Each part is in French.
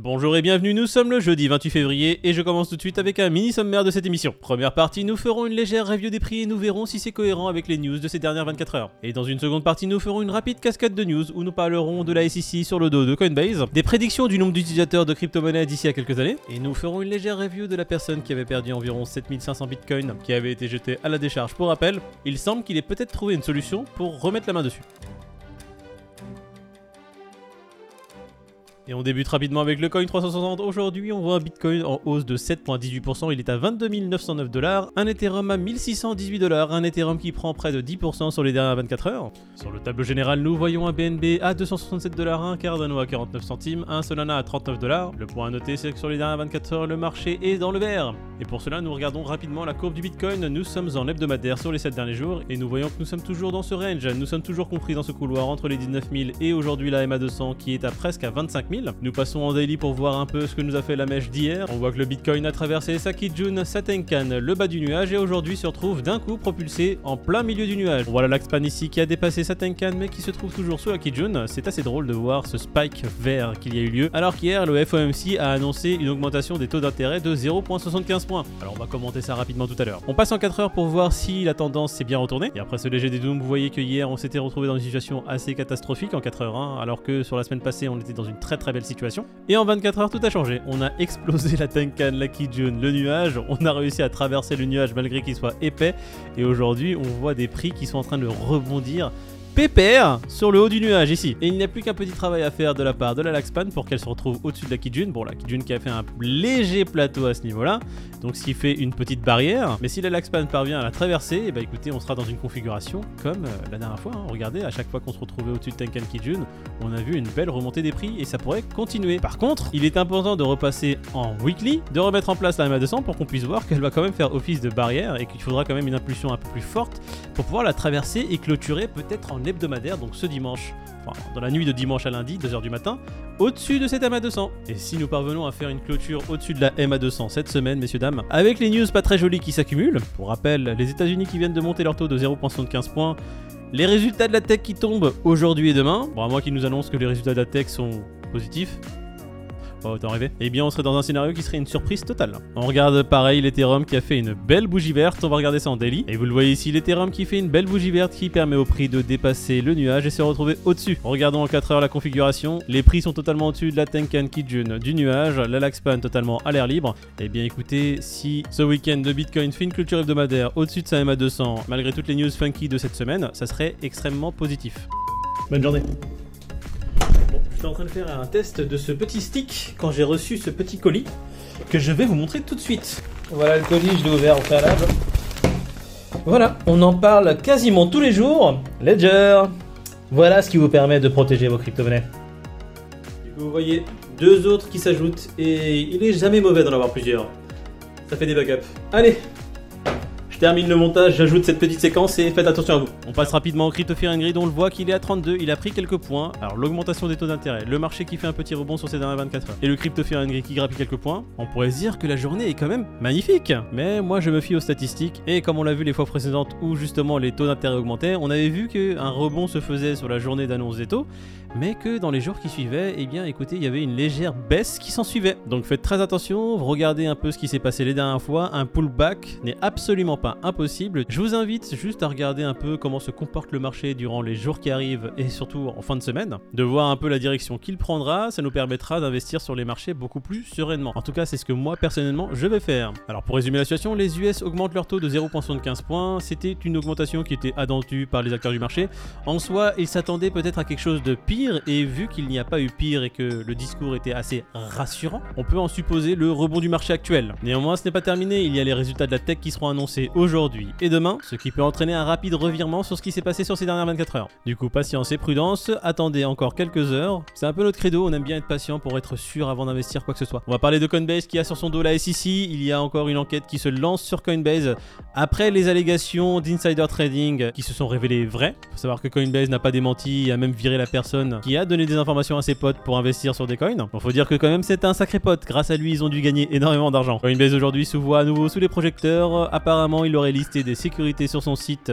Bonjour et bienvenue, nous sommes le jeudi 28 février et je commence tout de suite avec un mini sommaire de cette émission. Première partie, nous ferons une légère review des prix et nous verrons si c'est cohérent avec les news de ces dernières 24 heures. Et dans une seconde partie, nous ferons une rapide cascade de news où nous parlerons de la SEC sur le dos de Coinbase, des prédictions du nombre d'utilisateurs de crypto-monnaies d'ici à quelques années, et nous ferons une légère review de la personne qui avait perdu environ 7500 bitcoins qui avait été jetée à la décharge. Pour rappel, il semble qu'il ait peut-être trouvé une solution pour remettre la main dessus. Et on débute rapidement avec le coin 360. Aujourd'hui, on voit un Bitcoin en hausse de 7,18%. Il est à 22 909 dollars. Un Ethereum à 1618 dollars. Un Ethereum qui prend près de 10% sur les dernières 24 heures. Sur le tableau général, nous voyons un BNB à 267 dollars, un Cardano à 49 centimes, un Solana à 39 dollars. Le point à noter, c'est que sur les dernières 24 heures, le marché est dans le vert. Et pour cela, nous regardons rapidement la courbe du Bitcoin. Nous sommes en hebdomadaire sur les 7 derniers jours et nous voyons que nous sommes toujours dans ce range. Nous sommes toujours compris dans ce couloir entre les 19 000 et aujourd'hui la MA200 qui est à presque à 25 000. Nous passons en daily pour voir un peu ce que nous a fait la mèche d'hier. On voit que le Bitcoin a traversé sa Kijun, sa Tenkan, le bas du nuage et aujourd'hui se retrouve d'un coup propulsé en plein milieu du nuage. On voit la Laxpan ici qui a dépassé sa Tenkan mais qui se trouve toujours sous la Kijun. C'est assez drôle de voir ce spike vert qu'il y a eu lieu alors qu'hier le FOMC a annoncé une augmentation des taux d'intérêt de 0,75 points. Alors on va commenter ça rapidement tout à l'heure. On passe en 4 heures pour voir si la tendance s'est bien retournée. Et après ce léger dédoom, vous voyez que hier on s'était retrouvé dans une situation assez catastrophique en 4 heures, hein, alors que sur la semaine passée on était dans une très très situation. Et en 24 heures, tout a changé. On a explosé la Tenkan, la Kijun, le nuage. On a réussi à traverser le nuage malgré qu'il soit épais. Et aujourd'hui, on voit des prix qui sont en train de rebondir pépère sur le haut du nuage ici. Et il n'y a plus qu'un petit travail à faire de la part de la Laxpan pour qu'elle se retrouve au-dessus de la Kijun. Bon, la Kijun qui a fait un léger plateau à ce niveau-là, donc ce qui fait une petite barrière. Mais si la Laxpan parvient à la traverser, et eh bah ben, écoutez, on sera dans une configuration comme euh, la dernière fois. Hein. Regardez, à chaque fois qu'on se retrouvait au-dessus de Tenkan Kijun, on a vu une belle remontée des prix et ça pourrait continuer. Par contre, il est important de repasser en weekly, de remettre en place la MA200 pour qu'on puisse voir qu'elle va quand même faire office de barrière et qu'il faudra quand même une impulsion un peu plus forte pour pouvoir la traverser et clôturer peut-être en hebdomadaire, donc ce dimanche, enfin dans la nuit de dimanche à lundi, 2h du matin, au-dessus de cette MA200. Et si nous parvenons à faire une clôture au-dessus de la MA200 cette semaine, messieurs, dames, avec les news pas très jolies qui s'accumulent, pour rappel, les États-Unis qui viennent de monter leur taux de 0,75 points, les résultats de la tech qui tombent aujourd'hui et demain, bon à moi qui nous annonce que les résultats de la tech sont positifs, Oh, autant rêver. Eh bien, on serait dans un scénario qui serait une surprise totale. On regarde pareil l'Ethereum qui a fait une belle bougie verte. On va regarder ça en daily. Et vous le voyez ici, l'Ethereum qui fait une belle bougie verte qui permet au prix de dépasser le nuage et se retrouver au-dessus. Regardons en 4 heures la configuration. Les prix sont totalement au-dessus de la Tenkan Kijun du nuage. La Laxpan totalement à l'air libre. Eh bien, écoutez, si ce week-end de Bitcoin fait une culture hebdomadaire au-dessus de sa MA200, malgré toutes les news funky de cette semaine, ça serait extrêmement positif. Bonne journée. Je suis en train de faire un test de ce petit stick quand j'ai reçu ce petit colis que je vais vous montrer tout de suite. Voilà le colis, je l'ai ouvert au préalable. Voilà, on en parle quasiment tous les jours. Ledger. Voilà ce qui vous permet de protéger vos crypto-monnaies. Vous voyez deux autres qui s'ajoutent et il est jamais mauvais d'en avoir plusieurs. Ça fait des backups. Allez, termine le montage, j'ajoute cette petite séquence et faites attention à vous. On passe rapidement au Crypto Fear Grid, on le voit qu'il est à 32, il a pris quelques points. Alors l'augmentation des taux d'intérêt, le marché qui fait un petit rebond sur ces dernières 24 heures, et le Crypto Fear Grid qui grappille quelques points, on pourrait se dire que la journée est quand même magnifique. Mais moi je me fie aux statistiques, et comme on l'a vu les fois précédentes où justement les taux d'intérêt augmentaient, on avait vu qu'un rebond se faisait sur la journée d'annonce des taux, mais que dans les jours qui suivaient, eh bien écoutez, il y avait une légère baisse qui s'en suivait. Donc faites très attention, regardez un peu ce qui s'est passé les dernières fois, un pullback n'est absolument pas impossible. Je vous invite juste à regarder un peu comment se comporte le marché durant les jours qui arrivent et surtout en fin de semaine, de voir un peu la direction qu'il prendra, ça nous permettra d'investir sur les marchés beaucoup plus sereinement. En tout cas, c'est ce que moi personnellement je vais faire. Alors pour résumer la situation, les US augmentent leur taux de 0,75 points, c'était une augmentation qui était attendue par les acteurs du marché. En soi, ils s'attendaient peut-être à quelque chose de pire et vu qu'il n'y a pas eu pire et que le discours était assez rassurant, on peut en supposer le rebond du marché actuel. Néanmoins, ce n'est pas terminé, il y a les résultats de la tech qui seront annoncés aujourd'hui et demain, ce qui peut entraîner un rapide revirement sur ce qui s'est passé sur ces dernières 24 heures. Du coup, patience et prudence, attendez encore quelques heures. C'est un peu notre credo, on aime bien être patient pour être sûr avant d'investir quoi que ce soit. On va parler de Coinbase qui a sur son dos la SEC, il y a encore une enquête qui se lance sur Coinbase après les allégations d'insider trading qui se sont révélées vraies. Faut savoir que Coinbase n'a pas démenti et a même viré la personne qui a donné des informations à ses potes pour investir sur des coins. Bon, faut dire que quand même c'est un sacré pote. Grâce à lui, ils ont dû gagner énormément d'argent. Coinbase aujourd'hui se voit à nouveau sous les projecteurs. Apparemment, il aurait listé des sécurités sur son site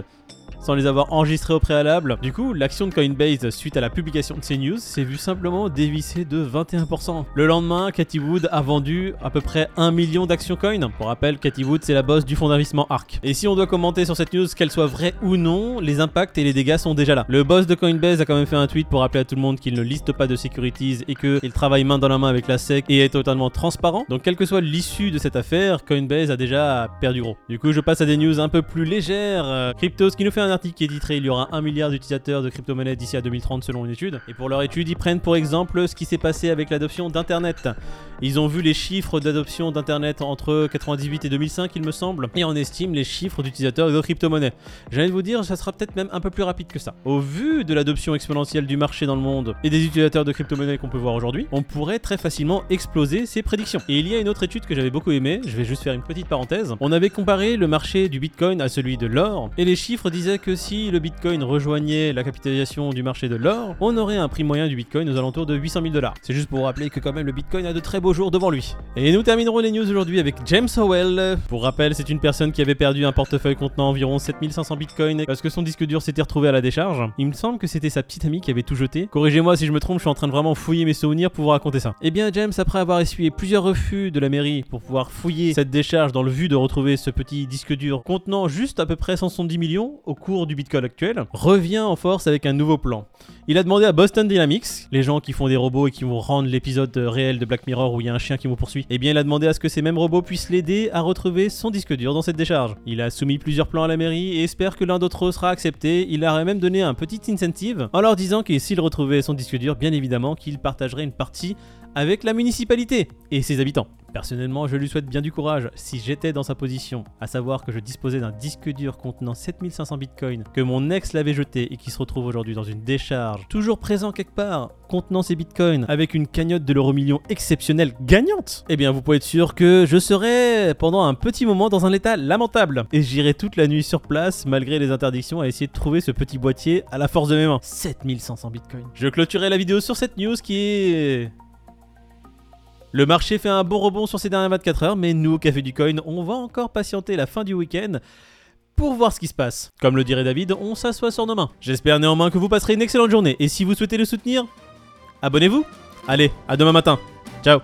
sans les avoir enregistrés au préalable. Du coup, l'action de Coinbase suite à la publication de ces news s'est vue simplement dévisser de 21%. Le lendemain, Cathy Wood a vendu à peu près 1 million d'actions coin. Pour rappel, Cathy Wood c'est la boss du fonds d'investissement ARK. Et si on doit commenter sur cette news, qu'elle soit vraie ou non, les impacts et les dégâts sont déjà là. Le boss de Coinbase a quand même fait un tweet pour rappeler à tout le monde qu'il ne liste pas de securities et qu'il travaille main dans la main avec la SEC et est totalement transparent. Donc quelle que soit l'issue de cette affaire, Coinbase a déjà perdu gros. Du coup, je passe à des news un peu plus légères. Euh, Cryptos qui nous fait un article qui est Il y aura un milliard d'utilisateurs de crypto-monnaies d'ici à 2030 selon une étude. Et pour leur étude, ils prennent pour exemple ce qui s'est passé avec l'adoption d'Internet. Ils ont vu les chiffres d'adoption d'Internet entre 98 et 2005, il me semble, et on estime les chiffres d'utilisateurs de crypto-monnaies. De vous dire, ça sera peut-être même un peu plus rapide que ça. Au vu de l'adoption exponentielle du marché dans le monde et des utilisateurs de crypto-monnaies qu'on peut voir aujourd'hui, on pourrait très facilement exploser ces prédictions. Et il y a une autre étude que j'avais beaucoup aimée, je vais juste faire une petite parenthèse. On avait comparé le marché du Bitcoin à celui de l'or, et les chiffres disaient si le Bitcoin rejoignait la capitalisation du marché de l'or, on aurait un prix moyen du Bitcoin aux alentours de 800 000 dollars. C'est juste pour rappeler que quand même le Bitcoin a de très beaux jours devant lui. Et nous terminerons les news aujourd'hui avec James Howell. Pour rappel, c'est une personne qui avait perdu un portefeuille contenant environ 7500 bitcoins parce que son disque dur s'était retrouvé à la décharge. Il me semble que c'était sa petite amie qui avait tout jeté. Corrigez-moi si je me trompe, je suis en train de vraiment fouiller mes souvenirs pour vous raconter ça. Eh bien James, après avoir essuyé plusieurs refus de la mairie pour pouvoir fouiller cette décharge dans le but de retrouver ce petit disque dur contenant juste à peu près 170 millions au cours du bitcoin actuel, revient en force avec un nouveau plan. Il a demandé à Boston Dynamics, les gens qui font des robots et qui vont rendre l'épisode réel de Black Mirror où il y a un chien qui vous poursuit, eh bien il a demandé à ce que ces mêmes robots puissent l'aider à retrouver son disque dur dans cette décharge. Il a soumis plusieurs plans à la mairie et espère que l'un d'entre eux sera accepté. Il a même donné un petit incentive en leur disant que s'il retrouvait son disque dur, bien évidemment qu'il partagerait une partie avec la municipalité et ses habitants. Personnellement, je lui souhaite bien du courage si j'étais dans sa position, à savoir que je disposais d'un disque dur contenant 7500 bitcoins, que mon ex l'avait jeté et qui se retrouve aujourd'hui dans une décharge, toujours présent quelque part, contenant ces bitcoins, avec une cagnotte de l'euro million exceptionnelle gagnante. Eh bien, vous pouvez être sûr que je serai pendant un petit moment dans un état lamentable, et j'irai toute la nuit sur place, malgré les interdictions, à essayer de trouver ce petit boîtier à la force de mes mains. 7500 bitcoins. Je clôturerai la vidéo sur cette news qui est le marché fait un bon rebond sur ces dernières 24 heures, mais nous, au Café du Coin, on va encore patienter la fin du week-end pour voir ce qui se passe. Comme le dirait David, on s'assoit sur nos mains. J'espère néanmoins que vous passerez une excellente journée, et si vous souhaitez le soutenir, abonnez-vous. Allez, à demain matin. Ciao